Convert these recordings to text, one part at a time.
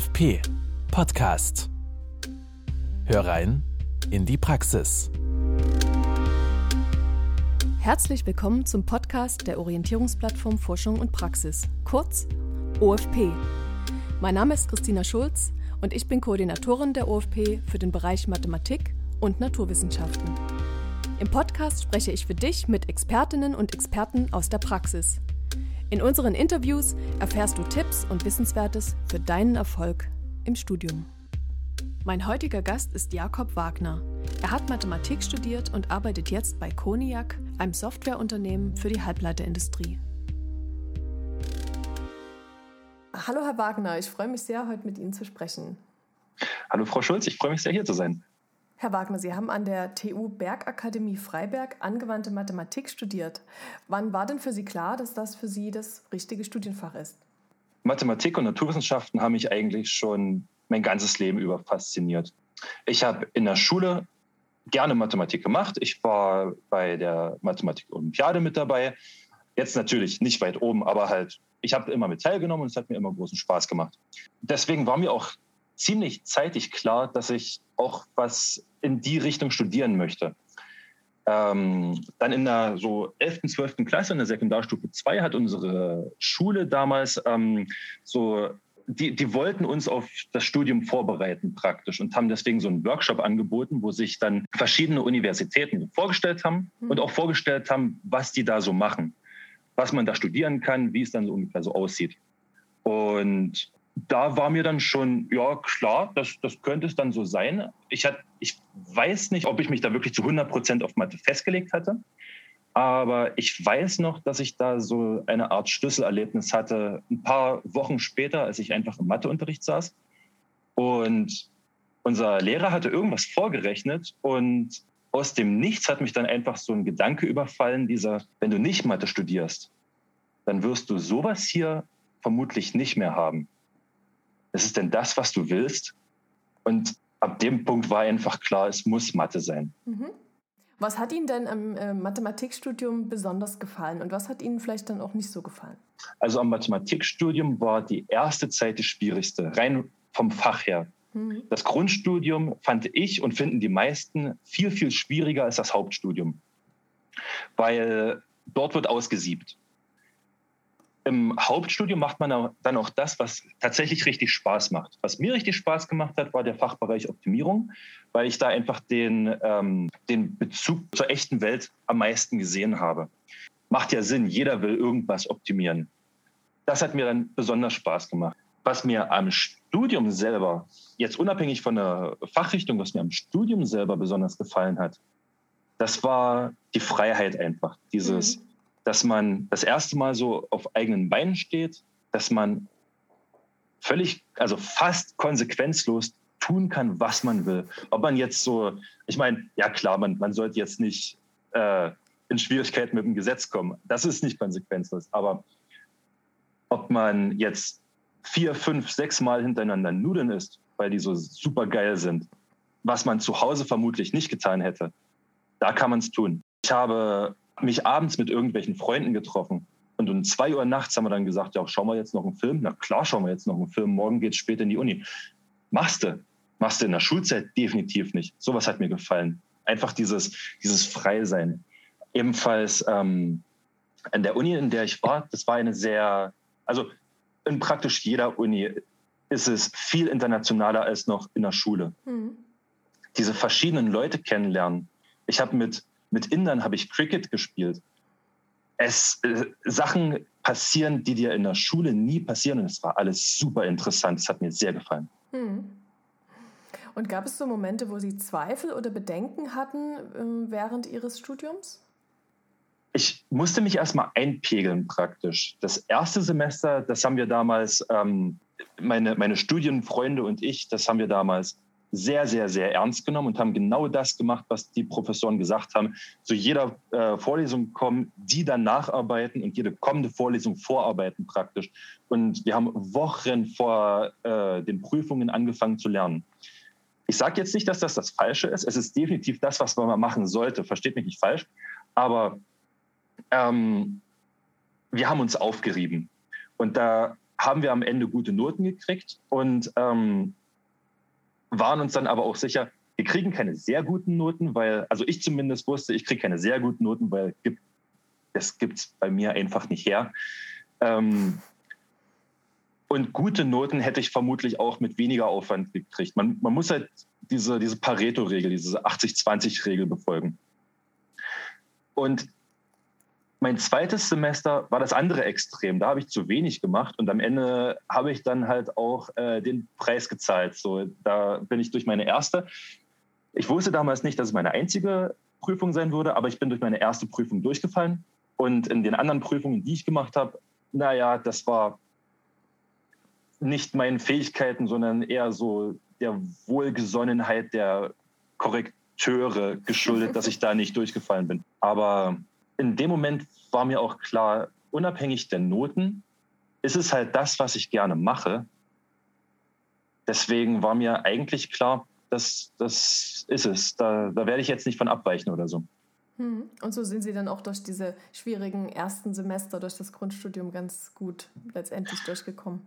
OFP Podcast. Hör rein in die Praxis. Herzlich willkommen zum Podcast der Orientierungsplattform Forschung und Praxis, kurz OFP. Mein Name ist Christina Schulz und ich bin Koordinatorin der OFP für den Bereich Mathematik und Naturwissenschaften. Im Podcast spreche ich für dich mit Expertinnen und Experten aus der Praxis. In unseren Interviews erfährst du Tipps und Wissenswertes für deinen Erfolg im Studium. Mein heutiger Gast ist Jakob Wagner. Er hat Mathematik studiert und arbeitet jetzt bei Koniak, einem Softwareunternehmen für die Halbleiterindustrie. Hallo Herr Wagner, ich freue mich sehr, heute mit Ihnen zu sprechen. Hallo Frau Schulz, ich freue mich sehr, hier zu sein. Herr Wagner, Sie haben an der TU Bergakademie Freiberg angewandte Mathematik studiert. Wann war denn für Sie klar, dass das für Sie das richtige Studienfach ist? Mathematik und Naturwissenschaften haben mich eigentlich schon mein ganzes Leben über fasziniert. Ich habe in der Schule gerne Mathematik gemacht. Ich war bei der Mathematik-Olympiade mit dabei. Jetzt natürlich nicht weit oben, aber halt, ich habe immer mit teilgenommen und es hat mir immer großen Spaß gemacht. Deswegen war mir auch ziemlich zeitig klar, dass ich auch was in die Richtung studieren möchte. Ähm, dann in der so 11., 12. Klasse in der Sekundarstufe 2 hat unsere Schule damals ähm, so, die, die wollten uns auf das Studium vorbereiten praktisch und haben deswegen so einen Workshop angeboten, wo sich dann verschiedene Universitäten vorgestellt haben mhm. und auch vorgestellt haben, was die da so machen, was man da studieren kann, wie es dann so ungefähr so aussieht. Und da war mir dann schon, ja klar, das, das könnte es dann so sein. Ich, hat, ich weiß nicht, ob ich mich da wirklich zu 100 Prozent auf Mathe festgelegt hatte. Aber ich weiß noch, dass ich da so eine Art Schlüsselerlebnis hatte, ein paar Wochen später, als ich einfach im Matheunterricht saß. Und unser Lehrer hatte irgendwas vorgerechnet und aus dem Nichts hat mich dann einfach so ein Gedanke überfallen, dieser, wenn du nicht Mathe studierst, dann wirst du sowas hier vermutlich nicht mehr haben ist es denn das, was du willst? Und ab dem Punkt war einfach klar, es muss Mathe sein. Mhm. Was hat Ihnen denn am äh, Mathematikstudium besonders gefallen und was hat Ihnen vielleicht dann auch nicht so gefallen? Also am Mathematikstudium war die erste Zeit die schwierigste, rein vom Fach her. Mhm. Das Grundstudium fand ich und finden die meisten viel, viel schwieriger als das Hauptstudium, weil dort wird ausgesiebt im Hauptstudium macht man dann auch das, was tatsächlich richtig Spaß macht. Was mir richtig Spaß gemacht hat, war der Fachbereich Optimierung, weil ich da einfach den, ähm, den Bezug zur echten Welt am meisten gesehen habe. Macht ja Sinn, jeder will irgendwas optimieren. Das hat mir dann besonders Spaß gemacht. Was mir am Studium selber, jetzt unabhängig von der Fachrichtung, was mir am Studium selber besonders gefallen hat, das war die Freiheit einfach. Dieses, mhm dass man das erste Mal so auf eigenen Beinen steht, dass man völlig, also fast konsequenzlos tun kann, was man will. Ob man jetzt so, ich meine, ja klar, man, man sollte jetzt nicht äh, in Schwierigkeiten mit dem Gesetz kommen. Das ist nicht konsequenzlos. Aber ob man jetzt vier, fünf, sechs Mal hintereinander Nudeln isst, weil die so super geil sind, was man zu Hause vermutlich nicht getan hätte, da kann man es tun. Ich habe mich abends mit irgendwelchen Freunden getroffen. Und um zwei Uhr nachts haben wir dann gesagt, ja, schauen wir jetzt noch einen Film? Na klar, schauen wir jetzt noch einen Film. Morgen geht es später in die Uni. Machst du. Machst du in der Schulzeit definitiv nicht. Sowas hat mir gefallen. Einfach dieses, dieses Freisein. Ebenfalls ähm, an der Uni, in der ich war, das war eine sehr, also in praktisch jeder Uni ist es viel internationaler als noch in der Schule. Mhm. Diese verschiedenen Leute kennenlernen. Ich habe mit mit Indern habe ich Cricket gespielt. Es äh, Sachen passieren, die dir in der Schule nie passieren. Und es war alles super interessant. Es hat mir sehr gefallen. Hm. Und gab es so Momente, wo Sie Zweifel oder Bedenken hatten äh, während Ihres Studiums? Ich musste mich erstmal einpegeln praktisch. Das erste Semester, das haben wir damals, ähm, meine, meine Studienfreunde und ich, das haben wir damals sehr, sehr, sehr ernst genommen und haben genau das gemacht, was die Professoren gesagt haben. Zu jeder äh, Vorlesung kommen, die dann nacharbeiten und jede kommende Vorlesung vorarbeiten praktisch. Und wir haben Wochen vor äh, den Prüfungen angefangen zu lernen. Ich sage jetzt nicht, dass das das Falsche ist. Es ist definitiv das, was man machen sollte. Versteht mich nicht falsch. Aber ähm, wir haben uns aufgerieben. Und da haben wir am Ende gute Noten gekriegt und ähm, waren uns dann aber auch sicher, wir kriegen keine sehr guten Noten, weil, also ich zumindest wusste, ich kriege keine sehr guten Noten, weil gibt, das gibt es bei mir einfach nicht her. Ähm, und gute Noten hätte ich vermutlich auch mit weniger Aufwand gekriegt. Man, man muss halt diese, diese Pareto-Regel, diese 80-20-Regel befolgen. Und mein zweites Semester war das andere Extrem. Da habe ich zu wenig gemacht und am Ende habe ich dann halt auch äh, den Preis gezahlt. So, da bin ich durch meine erste. Ich wusste damals nicht, dass es meine einzige Prüfung sein würde, aber ich bin durch meine erste Prüfung durchgefallen. Und in den anderen Prüfungen, die ich gemacht habe, naja, das war nicht meinen Fähigkeiten, sondern eher so der Wohlgesonnenheit der Korrekteure geschuldet, dass ich da nicht durchgefallen bin. Aber in dem Moment war mir auch klar, unabhängig der Noten, ist es halt das, was ich gerne mache. Deswegen war mir eigentlich klar, das, das ist es. Da, da werde ich jetzt nicht von abweichen oder so. Hm. Und so sind Sie dann auch durch diese schwierigen ersten Semester, durch das Grundstudium ganz gut letztendlich durchgekommen.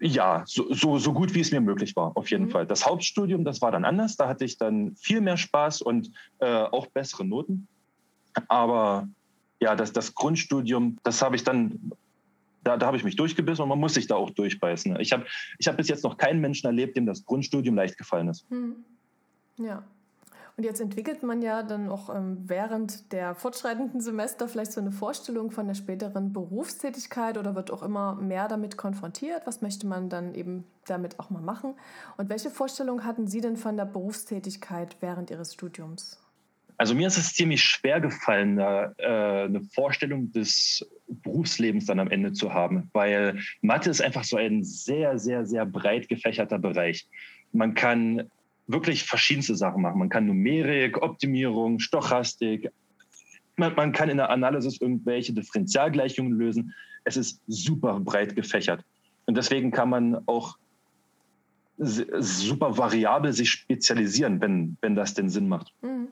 Ja, so, so, so gut wie es mir möglich war, auf jeden mhm. Fall. Das Hauptstudium, das war dann anders. Da hatte ich dann viel mehr Spaß und äh, auch bessere Noten. Aber ja, das, das Grundstudium, das habe ich dann, da, da habe ich mich durchgebissen und man muss sich da auch durchbeißen. Ich habe ich hab bis jetzt noch keinen Menschen erlebt, dem das Grundstudium leicht gefallen ist. Hm. Ja. Und jetzt entwickelt man ja dann auch ähm, während der fortschreitenden Semester vielleicht so eine Vorstellung von der späteren Berufstätigkeit oder wird auch immer mehr damit konfrontiert. Was möchte man dann eben damit auch mal machen? Und welche Vorstellung hatten Sie denn von der Berufstätigkeit während Ihres Studiums? Also mir ist es ziemlich schwer gefallen, äh, eine Vorstellung des Berufslebens dann am Ende zu haben, weil Mathe ist einfach so ein sehr, sehr, sehr breit gefächerter Bereich. Man kann wirklich verschiedenste Sachen machen. Man kann Numerik, Optimierung, Stochastik, man, man kann in der Analysis irgendwelche Differentialgleichungen lösen. Es ist super breit gefächert. Und deswegen kann man auch super variabel sich spezialisieren, wenn, wenn das den Sinn macht. Mhm.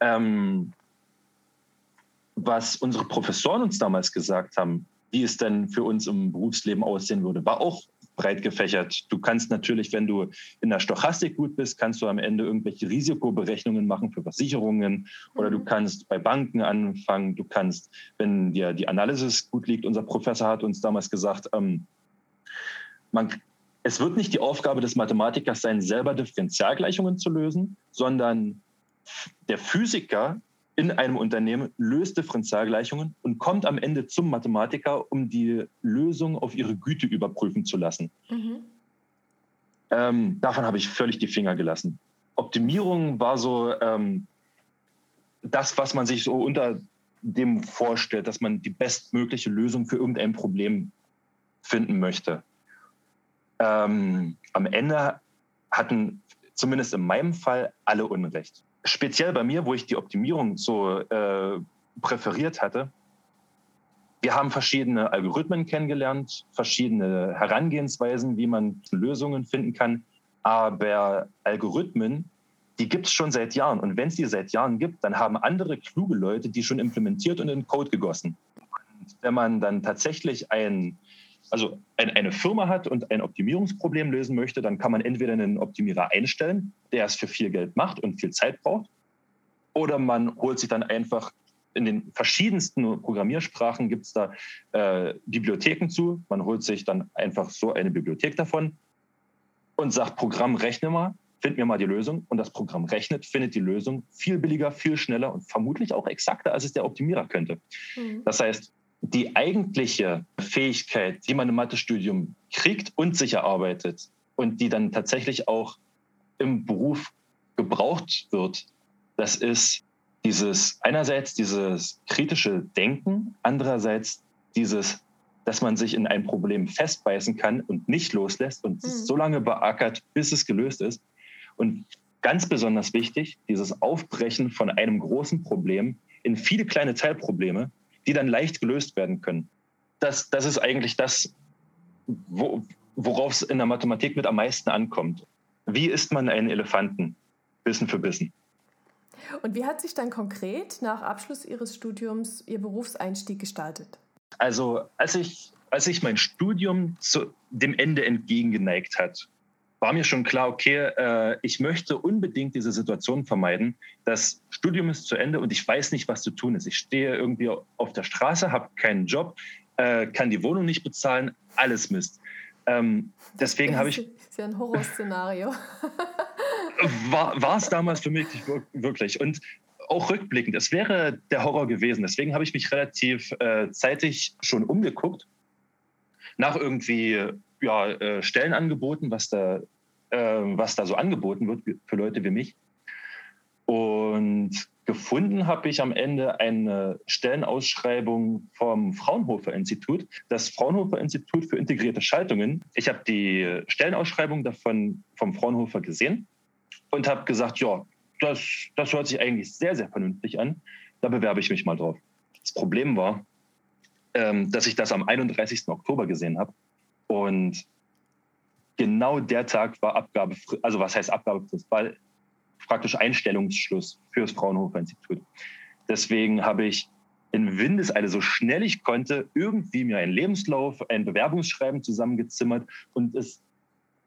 Ähm, was unsere Professoren uns damals gesagt haben, wie es denn für uns im Berufsleben aussehen würde, war auch breit gefächert. Du kannst natürlich, wenn du in der Stochastik gut bist, kannst du am Ende irgendwelche Risikoberechnungen machen für Versicherungen oder du mhm. kannst bei Banken anfangen. Du kannst, wenn dir die Analysis gut liegt, unser Professor hat uns damals gesagt, ähm, man, es wird nicht die Aufgabe des Mathematikers sein, selber Differentialgleichungen zu lösen, sondern der Physiker in einem Unternehmen löst Differentialgleichungen und kommt am Ende zum Mathematiker, um die Lösung auf ihre Güte überprüfen zu lassen. Mhm. Ähm, davon habe ich völlig die Finger gelassen. Optimierung war so ähm, das, was man sich so unter dem vorstellt, dass man die bestmögliche Lösung für irgendein Problem finden möchte. Ähm, am Ende hatten zumindest in meinem Fall alle Unrecht speziell bei mir, wo ich die Optimierung so äh, präferiert hatte, wir haben verschiedene Algorithmen kennengelernt, verschiedene Herangehensweisen, wie man Lösungen finden kann. Aber Algorithmen, die gibt es schon seit Jahren. Und wenn es die seit Jahren gibt, dann haben andere kluge Leute die schon implementiert und in Code gegossen. Und wenn man dann tatsächlich ein also eine Firma hat und ein Optimierungsproblem lösen möchte, dann kann man entweder einen Optimierer einstellen, der es für viel Geld macht und viel Zeit braucht, oder man holt sich dann einfach in den verschiedensten Programmiersprachen gibt es da äh, Bibliotheken zu. Man holt sich dann einfach so eine Bibliothek davon und sagt, Programm, rechne mal, find mir mal die Lösung. Und das Programm rechnet, findet die Lösung viel billiger, viel schneller und vermutlich auch exakter, als es der Optimierer könnte. Mhm. Das heißt, die eigentliche Fähigkeit, die man im Mathestudium kriegt und sich erarbeitet und die dann tatsächlich auch im Beruf gebraucht wird, das ist dieses einerseits dieses kritische Denken, andererseits dieses, dass man sich in ein Problem festbeißen kann und nicht loslässt und mhm. so lange beackert, bis es gelöst ist. Und ganz besonders wichtig, dieses Aufbrechen von einem großen Problem in viele kleine Teilprobleme, die dann leicht gelöst werden können. Das, das ist eigentlich das, wo, worauf es in der Mathematik mit am meisten ankommt. Wie isst man einen Elefanten? Bissen für Bissen. Und wie hat sich dann konkret nach Abschluss Ihres Studiums Ihr Berufseinstieg gestaltet? Also als ich als sich mein Studium zu dem Ende entgegengeneigt hat, war mir schon klar, okay, äh, ich möchte unbedingt diese Situation vermeiden. Das Studium ist zu Ende und ich weiß nicht, was zu tun ist. Ich stehe irgendwie auf der Straße, habe keinen Job, äh, kann die Wohnung nicht bezahlen, alles Mist. Ähm, deswegen habe ich. Das ist ja ein Horrorszenario. war es damals für mich wirklich. Und auch rückblickend, es wäre der Horror gewesen. Deswegen habe ich mich relativ äh, zeitig schon umgeguckt nach irgendwie ja, äh, Stellenangeboten, was da, was da so angeboten wird für Leute wie mich. Und gefunden habe ich am Ende eine Stellenausschreibung vom Fraunhofer Institut, das Fraunhofer Institut für integrierte Schaltungen. Ich habe die Stellenausschreibung davon vom Fraunhofer gesehen und habe gesagt, ja, das, das hört sich eigentlich sehr, sehr vernünftig an. Da bewerbe ich mich mal drauf. Das Problem war, ähm, dass ich das am 31. Oktober gesehen habe. Und genau der Tag war Abgabe, also was heißt Abgabefrist, war praktisch Einstellungsschluss für das Fraunhofer Institut. Deswegen habe ich in Windeseile so schnell ich konnte irgendwie mir einen Lebenslauf, ein Bewerbungsschreiben zusammengezimmert und es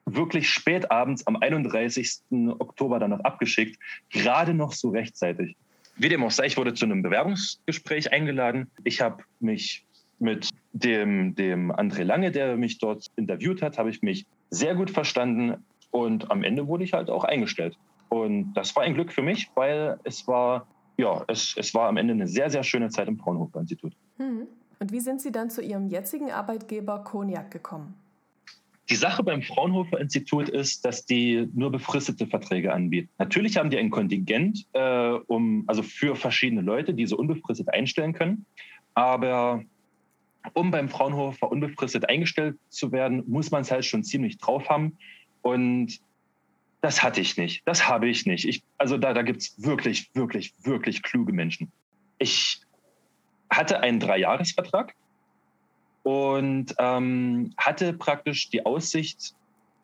wirklich spät abends am 31. Oktober dann noch abgeschickt, gerade noch so rechtzeitig. Wie dem auch sei, ich wurde zu einem Bewerbungsgespräch eingeladen. Ich habe mich mit dem, dem André Lange, der mich dort interviewt hat, habe ich mich sehr gut verstanden und am Ende wurde ich halt auch eingestellt. Und das war ein Glück für mich, weil es war, ja, es, es war am Ende eine sehr, sehr schöne Zeit im Fraunhofer-Institut. Hm. Und wie sind Sie dann zu Ihrem jetzigen Arbeitgeber Koniak gekommen? Die Sache beim Fraunhofer-Institut ist, dass die nur befristete Verträge anbieten. Natürlich haben die ein Kontingent, äh, um, also für verschiedene Leute, die so unbefristet einstellen können. Aber um beim Fraunhofer unbefristet eingestellt zu werden, muss man es halt schon ziemlich drauf haben. Und das hatte ich nicht. Das habe ich nicht. Ich, also da, da gibt es wirklich, wirklich, wirklich kluge Menschen. Ich hatte einen Dreijahresvertrag und ähm, hatte praktisch die Aussicht,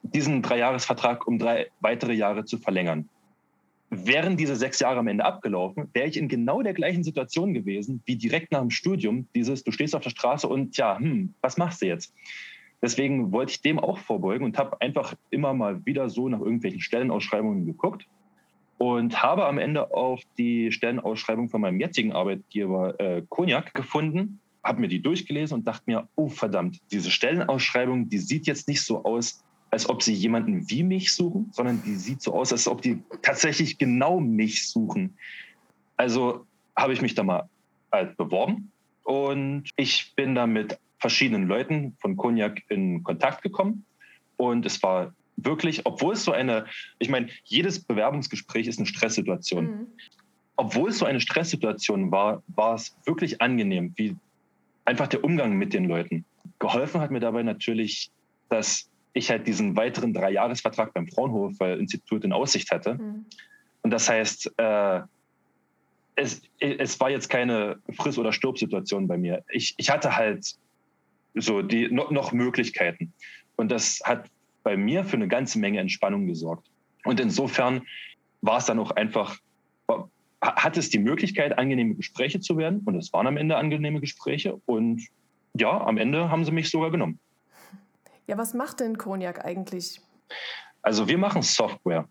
diesen Dreijahresvertrag um drei weitere Jahre zu verlängern wären diese sechs Jahre am Ende abgelaufen, wäre ich in genau der gleichen Situation gewesen wie direkt nach dem Studium. Dieses, du stehst auf der Straße und ja, hm, was machst du jetzt? Deswegen wollte ich dem auch vorbeugen und habe einfach immer mal wieder so nach irgendwelchen Stellenausschreibungen geguckt und habe am Ende auch die Stellenausschreibung von meinem jetzigen Arbeitgeber äh, Cognac gefunden, habe mir die durchgelesen und dachte mir, oh verdammt, diese Stellenausschreibung, die sieht jetzt nicht so aus, als ob sie jemanden wie mich suchen, sondern die sieht so aus, als ob die tatsächlich genau mich suchen. Also habe ich mich da mal halt beworben und ich bin da mit verschiedenen Leuten von Cognac in Kontakt gekommen und es war wirklich, obwohl es so eine, ich meine, jedes Bewerbungsgespräch ist eine Stresssituation. Mhm. Obwohl es so eine Stresssituation war, war es wirklich angenehm, wie einfach der Umgang mit den Leuten. Geholfen hat mir dabei natürlich, dass ich halt diesen weiteren Dreijahresvertrag beim Fraunhofer-Institut in Aussicht hatte. Mhm. Und das heißt, äh, es, es war jetzt keine Friss- oder Stirb-Situation bei mir. Ich, ich hatte halt so die noch, noch Möglichkeiten. Und das hat bei mir für eine ganze Menge Entspannung gesorgt. Und insofern war es dann auch einfach, hat es die Möglichkeit, angenehme Gespräche zu werden. Und es waren am Ende angenehme Gespräche. Und ja, am Ende haben sie mich sogar genommen. Ja, was macht denn Cognac eigentlich? Also wir machen Software.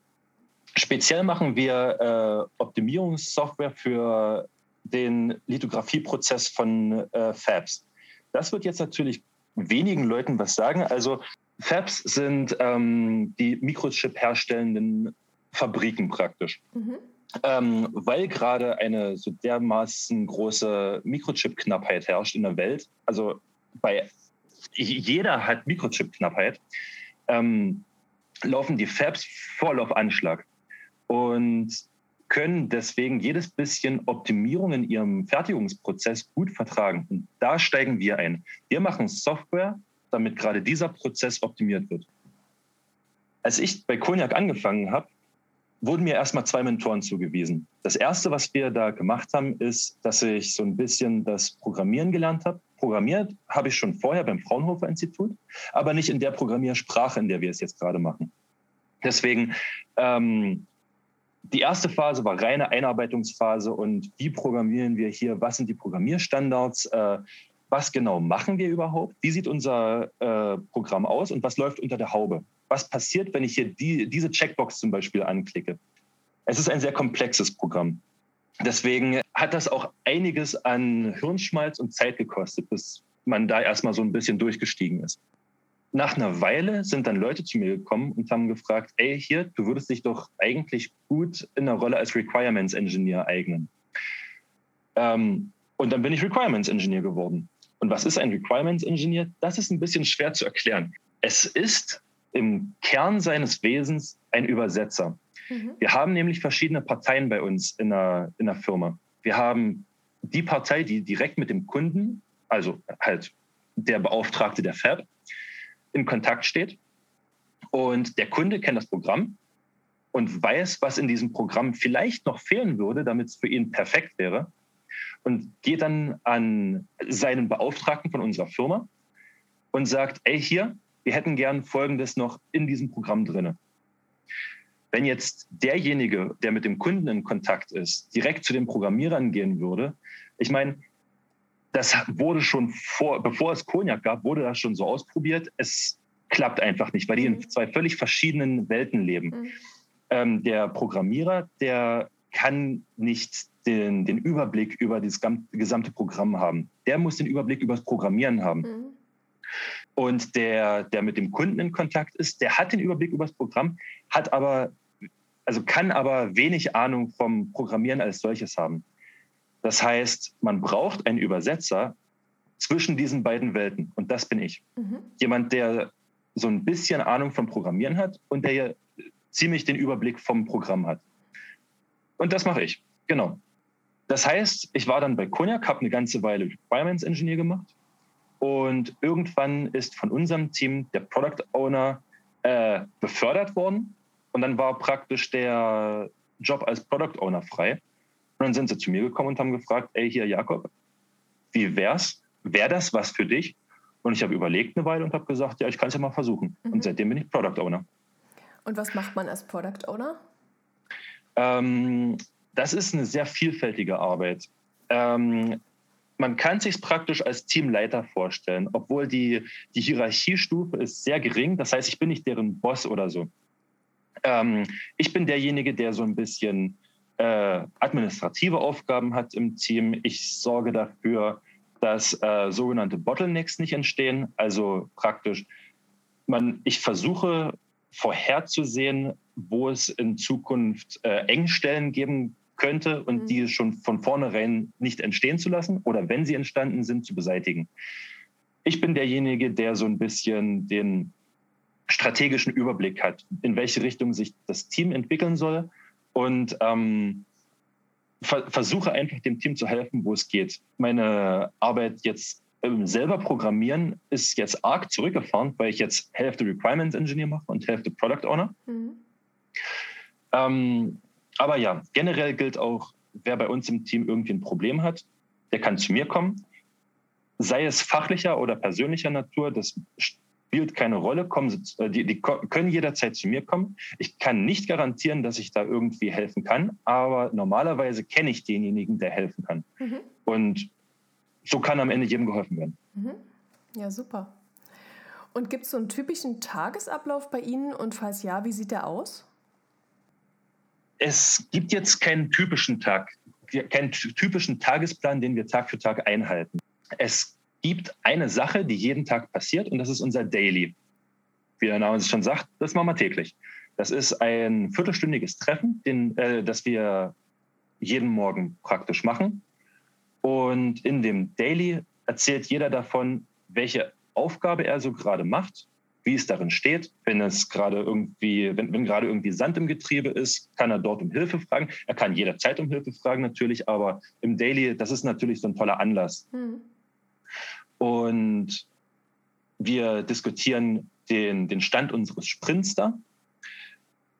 Speziell machen wir äh, Optimierungssoftware für den Lithografieprozess von äh, Fabs. Das wird jetzt natürlich wenigen Leuten was sagen. Also Fabs sind ähm, die Mikrochip herstellenden Fabriken praktisch. Mhm. Ähm, weil gerade eine so dermaßen große Mikrochip-Knappheit herrscht in der Welt, also bei jeder hat Mikrochip-Knappheit, ähm, laufen die Fabs voll auf Anschlag und können deswegen jedes bisschen Optimierung in ihrem Fertigungsprozess gut vertragen. Und da steigen wir ein. Wir machen Software, damit gerade dieser Prozess optimiert wird. Als ich bei Cognac angefangen habe, wurden mir erstmal zwei Mentoren zugewiesen. Das erste, was wir da gemacht haben, ist, dass ich so ein bisschen das Programmieren gelernt habe. Programmiert habe ich schon vorher beim Fraunhofer Institut, aber nicht in der Programmiersprache, in der wir es jetzt gerade machen. Deswegen, ähm, die erste Phase war reine Einarbeitungsphase und wie programmieren wir hier, was sind die Programmierstandards, äh, was genau machen wir überhaupt? Wie sieht unser äh, Programm aus und was läuft unter der Haube? Was passiert, wenn ich hier die, diese Checkbox zum Beispiel anklicke? Es ist ein sehr komplexes Programm. Deswegen hat das auch einiges an Hirnschmalz und Zeit gekostet, bis man da erstmal so ein bisschen durchgestiegen ist. Nach einer Weile sind dann Leute zu mir gekommen und haben gefragt, ey, hier, du würdest dich doch eigentlich gut in einer Rolle als Requirements Engineer eignen. Ähm, und dann bin ich Requirements Engineer geworden. Und was ist ein Requirements Engineer? Das ist ein bisschen schwer zu erklären. Es ist im Kern seines Wesens ein Übersetzer. Mhm. Wir haben nämlich verschiedene Parteien bei uns in der, in der Firma. Wir haben die Partei, die direkt mit dem Kunden, also halt der Beauftragte der Fab, in Kontakt steht. Und der Kunde kennt das Programm und weiß, was in diesem Programm vielleicht noch fehlen würde, damit es für ihn perfekt wäre. Und geht dann an seinen Beauftragten von unserer Firma und sagt, ey, hier, wir hätten gern Folgendes noch in diesem Programm drin. Wenn jetzt derjenige, der mit dem Kunden in Kontakt ist, direkt zu den Programmierern gehen würde, ich meine, das wurde schon vor, bevor es Cognac gab, wurde das schon so ausprobiert. Es klappt einfach nicht, weil die in mhm. zwei völlig verschiedenen Welten leben. Mhm. Ähm, der Programmierer, der kann nicht den, den Überblick über das gesamte Programm haben. Der muss den Überblick über das Programmieren haben. Mhm. Und der, der mit dem Kunden in Kontakt ist, der hat den Überblick über das Programm, hat aber, also kann aber wenig Ahnung vom Programmieren als solches haben. Das heißt, man braucht einen Übersetzer zwischen diesen beiden Welten. Und das bin ich. Mhm. Jemand, der so ein bisschen Ahnung vom Programmieren hat und der ziemlich den Überblick vom Programm hat. Und das mache ich. Genau. Das heißt, ich war dann bei Cognac, habe eine ganze Weile Requirements Engineer gemacht und irgendwann ist von unserem Team der Product Owner äh, befördert worden. Und dann war praktisch der Job als Product Owner frei. Und dann sind sie zu mir gekommen und haben gefragt, ey, hier Jakob, wie wär's? Wäre das was für dich? Und ich habe überlegt eine Weile und habe gesagt, ja, ich kann es ja mal versuchen. Mhm. Und seitdem bin ich Product Owner. Und was macht man als Product Owner? Ähm, das ist eine sehr vielfältige Arbeit. Ähm, man kann sich praktisch als Teamleiter vorstellen, obwohl die, die Hierarchiestufe ist sehr gering. Das heißt, ich bin nicht deren Boss oder so. Ähm, ich bin derjenige, der so ein bisschen äh, administrative Aufgaben hat im Team. Ich sorge dafür, dass äh, sogenannte Bottlenecks nicht entstehen. Also praktisch, man, ich versuche vorherzusehen, wo es in Zukunft äh, Engstellen geben könnte und mhm. die schon von vornherein nicht entstehen zu lassen oder wenn sie entstanden sind, zu beseitigen. Ich bin derjenige, der so ein bisschen den strategischen Überblick hat, in welche Richtung sich das Team entwickeln soll und ähm, ver versuche einfach dem Team zu helfen, wo es geht. Meine Arbeit jetzt ähm, selber programmieren ist jetzt arg zurückgefahren, weil ich jetzt Hälfte Requirements Engineer mache und Hälfte Product Owner. Mhm. Ähm, aber ja, generell gilt auch, wer bei uns im Team irgendwie ein Problem hat, der kann zu mir kommen. Sei es fachlicher oder persönlicher Natur, das spielt keine Rolle. Kommen äh, die, die können jederzeit zu mir kommen. Ich kann nicht garantieren, dass ich da irgendwie helfen kann, aber normalerweise kenne ich denjenigen, der helfen kann. Mhm. Und so kann am Ende jedem geholfen werden. Mhm. Ja, super. Und gibt es so einen typischen Tagesablauf bei Ihnen und falls ja, wie sieht der aus? es gibt jetzt keinen typischen Tag, keinen typischen Tagesplan, den wir Tag für Tag einhalten. Es gibt eine Sache, die jeden Tag passiert und das ist unser Daily. Wie der Name es schon sagt, das machen wir täglich. Das ist ein viertelstündiges Treffen, den, äh, das wir jeden Morgen praktisch machen. Und in dem Daily erzählt jeder davon, welche Aufgabe er so gerade macht wie es darin steht. Wenn es gerade irgendwie, wenn, wenn gerade irgendwie Sand im Getriebe ist, kann er dort um Hilfe fragen. Er kann jederzeit um Hilfe fragen natürlich, aber im Daily, das ist natürlich so ein toller Anlass. Mhm. Und wir diskutieren den, den Stand unseres Sprints da.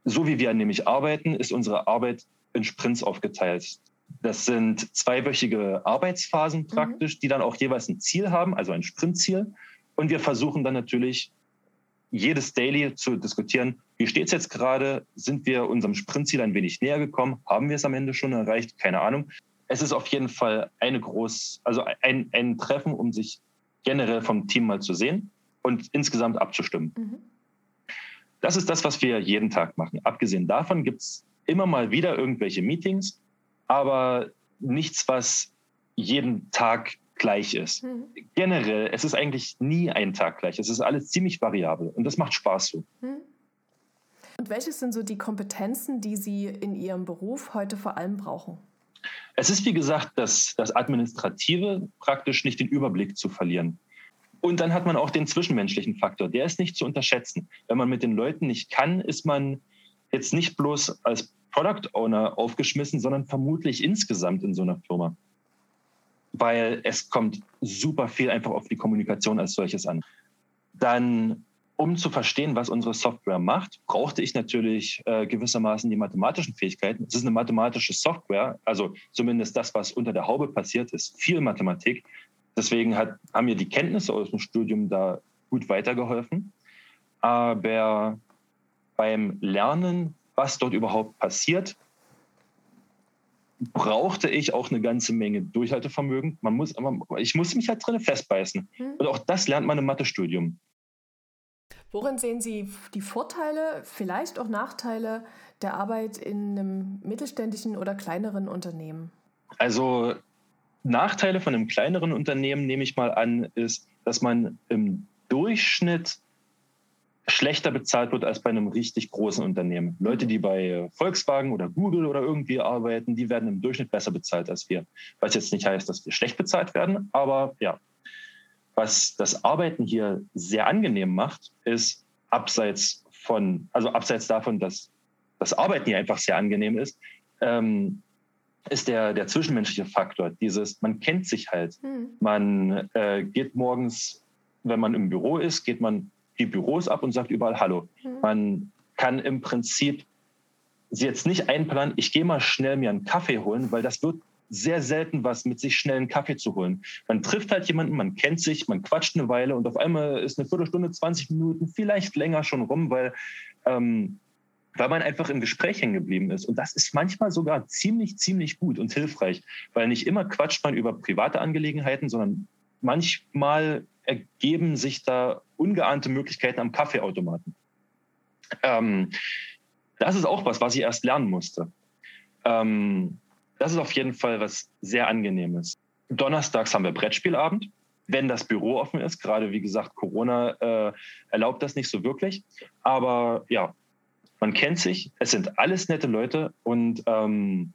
So wie wir nämlich arbeiten, ist unsere Arbeit in Sprints aufgeteilt. Das sind zweiwöchige Arbeitsphasen praktisch, mhm. die dann auch jeweils ein Ziel haben, also ein Sprintziel. Und wir versuchen dann natürlich jedes Daily zu diskutieren, wie steht es jetzt gerade? Sind wir unserem Sprintziel ein wenig näher gekommen? Haben wir es am Ende schon erreicht? Keine Ahnung. es ist auf jeden Fall eine groß, also ein, ein Treffen, um sich generell vom Team mal zu sehen und insgesamt abzustimmen. Mhm. Das ist das, was wir jeden Tag machen. Abgesehen davon gibt es immer mal wieder irgendwelche Meetings, aber nichts, was jeden Tag gleich ist. Mhm. Generell, es ist eigentlich nie ein Tag gleich. Es ist alles ziemlich variabel und das macht Spaß so. Mhm. Und welches sind so die Kompetenzen, die Sie in Ihrem Beruf heute vor allem brauchen? Es ist, wie gesagt, das, das Administrative, praktisch nicht den Überblick zu verlieren. Und dann hat man auch den zwischenmenschlichen Faktor. Der ist nicht zu unterschätzen. Wenn man mit den Leuten nicht kann, ist man jetzt nicht bloß als Product Owner aufgeschmissen, sondern vermutlich insgesamt in so einer Firma. Weil es kommt super viel einfach auf die Kommunikation als solches an. Dann, um zu verstehen, was unsere Software macht, brauchte ich natürlich äh, gewissermaßen die mathematischen Fähigkeiten. Es ist eine mathematische Software, also zumindest das, was unter der Haube passiert ist, viel Mathematik. Deswegen hat, haben mir die Kenntnisse aus dem Studium da gut weitergeholfen. Aber beim Lernen, was dort überhaupt passiert, brauchte ich auch eine ganze Menge Durchhaltevermögen. Man muss, ich muss mich halt drin festbeißen. Mhm. Und auch das lernt man im Mathestudium. Worin sehen Sie die Vorteile, vielleicht auch Nachteile der Arbeit in einem mittelständischen oder kleineren Unternehmen? Also Nachteile von einem kleineren Unternehmen, nehme ich mal an, ist, dass man im Durchschnitt schlechter bezahlt wird als bei einem richtig großen Unternehmen. Leute, die bei Volkswagen oder Google oder irgendwie arbeiten, die werden im Durchschnitt besser bezahlt als wir. Was jetzt nicht heißt, dass wir schlecht bezahlt werden, aber ja. Was das Arbeiten hier sehr angenehm macht, ist abseits von, also abseits davon, dass das Arbeiten hier einfach sehr angenehm ist, ähm, ist der, der zwischenmenschliche Faktor. Dieses, man kennt sich halt. Mhm. Man äh, geht morgens, wenn man im Büro ist, geht man die Büros ab und sagt überall Hallo. Mhm. Man kann im Prinzip sie jetzt nicht einplanen, ich gehe mal schnell mir einen Kaffee holen, weil das wird sehr selten was mit sich schnell einen Kaffee zu holen. Man trifft halt jemanden, man kennt sich, man quatscht eine Weile und auf einmal ist eine Viertelstunde, 20 Minuten, vielleicht länger schon rum, weil ähm, weil man einfach im Gespräch hängen geblieben ist. Und das ist manchmal sogar ziemlich, ziemlich gut und hilfreich, weil nicht immer quatscht man über private Angelegenheiten, sondern manchmal ergeben sich da ungeahnte Möglichkeiten am Kaffeeautomaten. Ähm, das ist auch was, was ich erst lernen musste. Ähm, das ist auf jeden Fall was sehr angenehmes. Donnerstags haben wir Brettspielabend, wenn das Büro offen ist. Gerade wie gesagt, Corona äh, erlaubt das nicht so wirklich. Aber ja, man kennt sich, es sind alles nette Leute und ähm,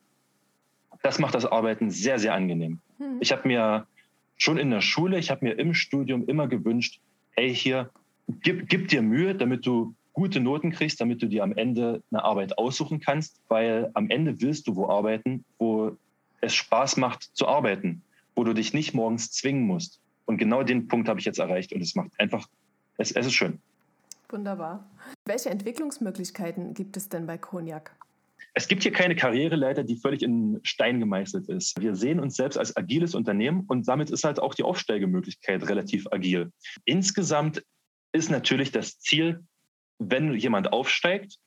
das macht das Arbeiten sehr, sehr angenehm. Mhm. Ich habe mir schon in der Schule, ich habe mir im Studium immer gewünscht, ey, hier, gib, gib dir Mühe, damit du gute Noten kriegst, damit du dir am Ende eine Arbeit aussuchen kannst, weil am Ende willst du wo arbeiten, wo es Spaß macht zu arbeiten, wo du dich nicht morgens zwingen musst. Und genau den Punkt habe ich jetzt erreicht und es macht einfach, es, es ist schön. Wunderbar. Welche Entwicklungsmöglichkeiten gibt es denn bei Cognac? Es gibt hier keine Karriereleiter, die völlig in Stein gemeißelt ist. Wir sehen uns selbst als agiles Unternehmen und damit ist halt auch die Aufsteigemöglichkeit relativ agil. Insgesamt ist natürlich das Ziel, wenn jemand aufsteigt,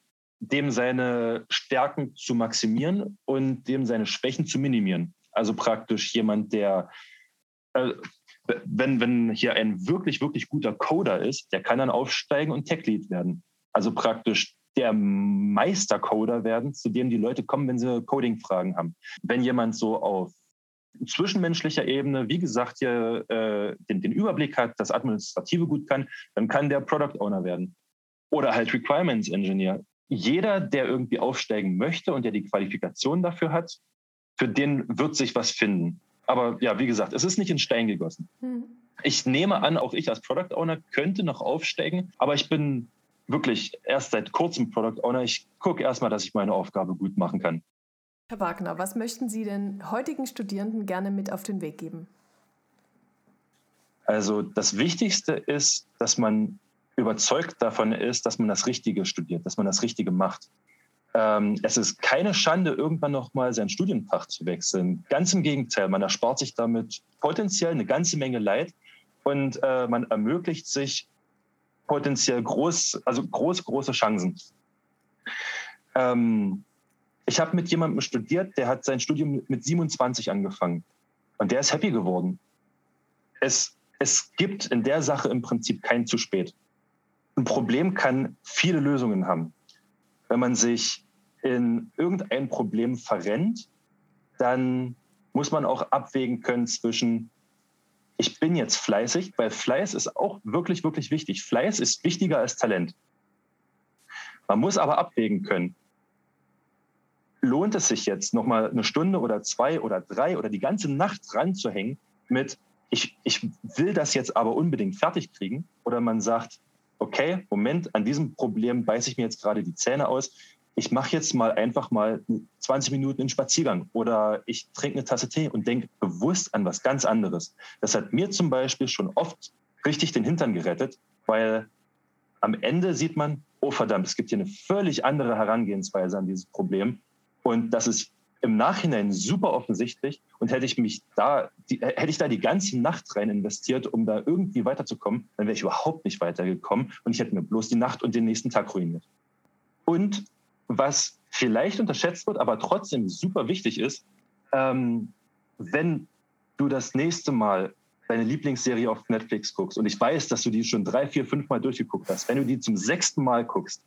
dem seine Stärken zu maximieren und dem seine Schwächen zu minimieren. Also praktisch jemand, der äh, wenn, wenn hier ein wirklich, wirklich guter Coder ist, der kann dann aufsteigen und Tech-Lead werden. Also praktisch der Meistercoder werden, zu dem die Leute kommen, wenn sie Coding-Fragen haben. Wenn jemand so auf zwischenmenschlicher Ebene, wie gesagt, hier äh, den, den Überblick hat, das Administrative gut kann, dann kann der Product Owner werden. Oder halt Requirements Engineer. Jeder, der irgendwie aufsteigen möchte und der die Qualifikation dafür hat, für den wird sich was finden. Aber ja, wie gesagt, es ist nicht in Stein gegossen. Hm. Ich nehme an, auch ich als Product Owner könnte noch aufsteigen, aber ich bin wirklich erst seit kurzem Product Owner. Ich gucke erstmal, dass ich meine Aufgabe gut machen kann. Herr Wagner, was möchten Sie den heutigen Studierenden gerne mit auf den Weg geben? Also das Wichtigste ist, dass man überzeugt davon ist, dass man das Richtige studiert, dass man das Richtige macht. Ähm, es ist keine Schande, irgendwann nochmal sein Studienfach zu wechseln. Ganz im Gegenteil, man erspart sich damit potenziell eine ganze Menge Leid und äh, man ermöglicht sich potenziell groß, also große, große Chancen. Ähm, Ich habe mit jemandem studiert, der hat sein Studium mit 27 angefangen. Und der ist happy geworden. Es, es gibt in der Sache im Prinzip kein zu spät. Ein Problem kann viele Lösungen haben. Wenn man sich in irgendein Problem verrennt, dann muss man auch abwägen können zwischen, ich bin jetzt fleißig, weil Fleiß ist auch wirklich, wirklich wichtig. Fleiß ist wichtiger als Talent. Man muss aber abwägen können, lohnt es sich jetzt nochmal eine Stunde oder zwei oder drei oder die ganze Nacht ranzuhängen mit, ich, ich will das jetzt aber unbedingt fertig kriegen? Oder man sagt, okay, Moment, an diesem Problem beiße ich mir jetzt gerade die Zähne aus. Ich mache jetzt mal einfach mal 20 Minuten einen Spaziergang oder ich trinke eine Tasse Tee und denke bewusst an was ganz anderes. Das hat mir zum Beispiel schon oft richtig den Hintern gerettet, weil am Ende sieht man, oh verdammt, es gibt hier eine völlig andere Herangehensweise an dieses Problem. Und das ist im Nachhinein super offensichtlich. Und hätte ich mich da, die, hätte ich da die ganze Nacht rein investiert, um da irgendwie weiterzukommen, dann wäre ich überhaupt nicht weitergekommen und ich hätte mir bloß die Nacht und den nächsten Tag ruiniert. Und was vielleicht unterschätzt wird, aber trotzdem super wichtig ist, ähm, wenn du das nächste Mal deine Lieblingsserie auf Netflix guckst und ich weiß, dass du die schon drei, vier, fünf Mal durchgeguckt hast, wenn du die zum sechsten Mal guckst,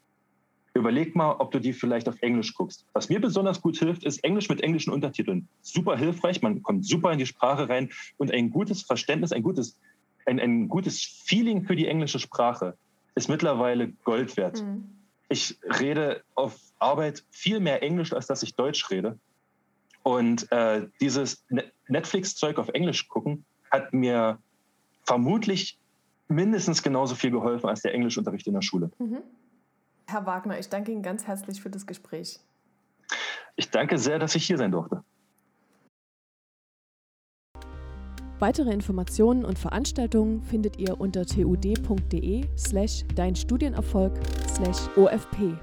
überleg mal, ob du die vielleicht auf Englisch guckst. Was mir besonders gut hilft, ist Englisch mit englischen Untertiteln. Super hilfreich, man kommt super in die Sprache rein und ein gutes Verständnis, ein gutes, ein, ein gutes Feeling für die englische Sprache ist mittlerweile Gold wert. Mhm. Ich rede auf Arbeit viel mehr Englisch, als dass ich Deutsch rede. Und äh, dieses Netflix-Zeug auf Englisch gucken hat mir vermutlich mindestens genauso viel geholfen als der Englischunterricht in der Schule. Mhm. Herr Wagner, ich danke Ihnen ganz herzlich für das Gespräch. Ich danke sehr, dass ich hier sein durfte. Weitere Informationen und Veranstaltungen findet ihr unter tud.de slash dein Studienerfolg slash OFP.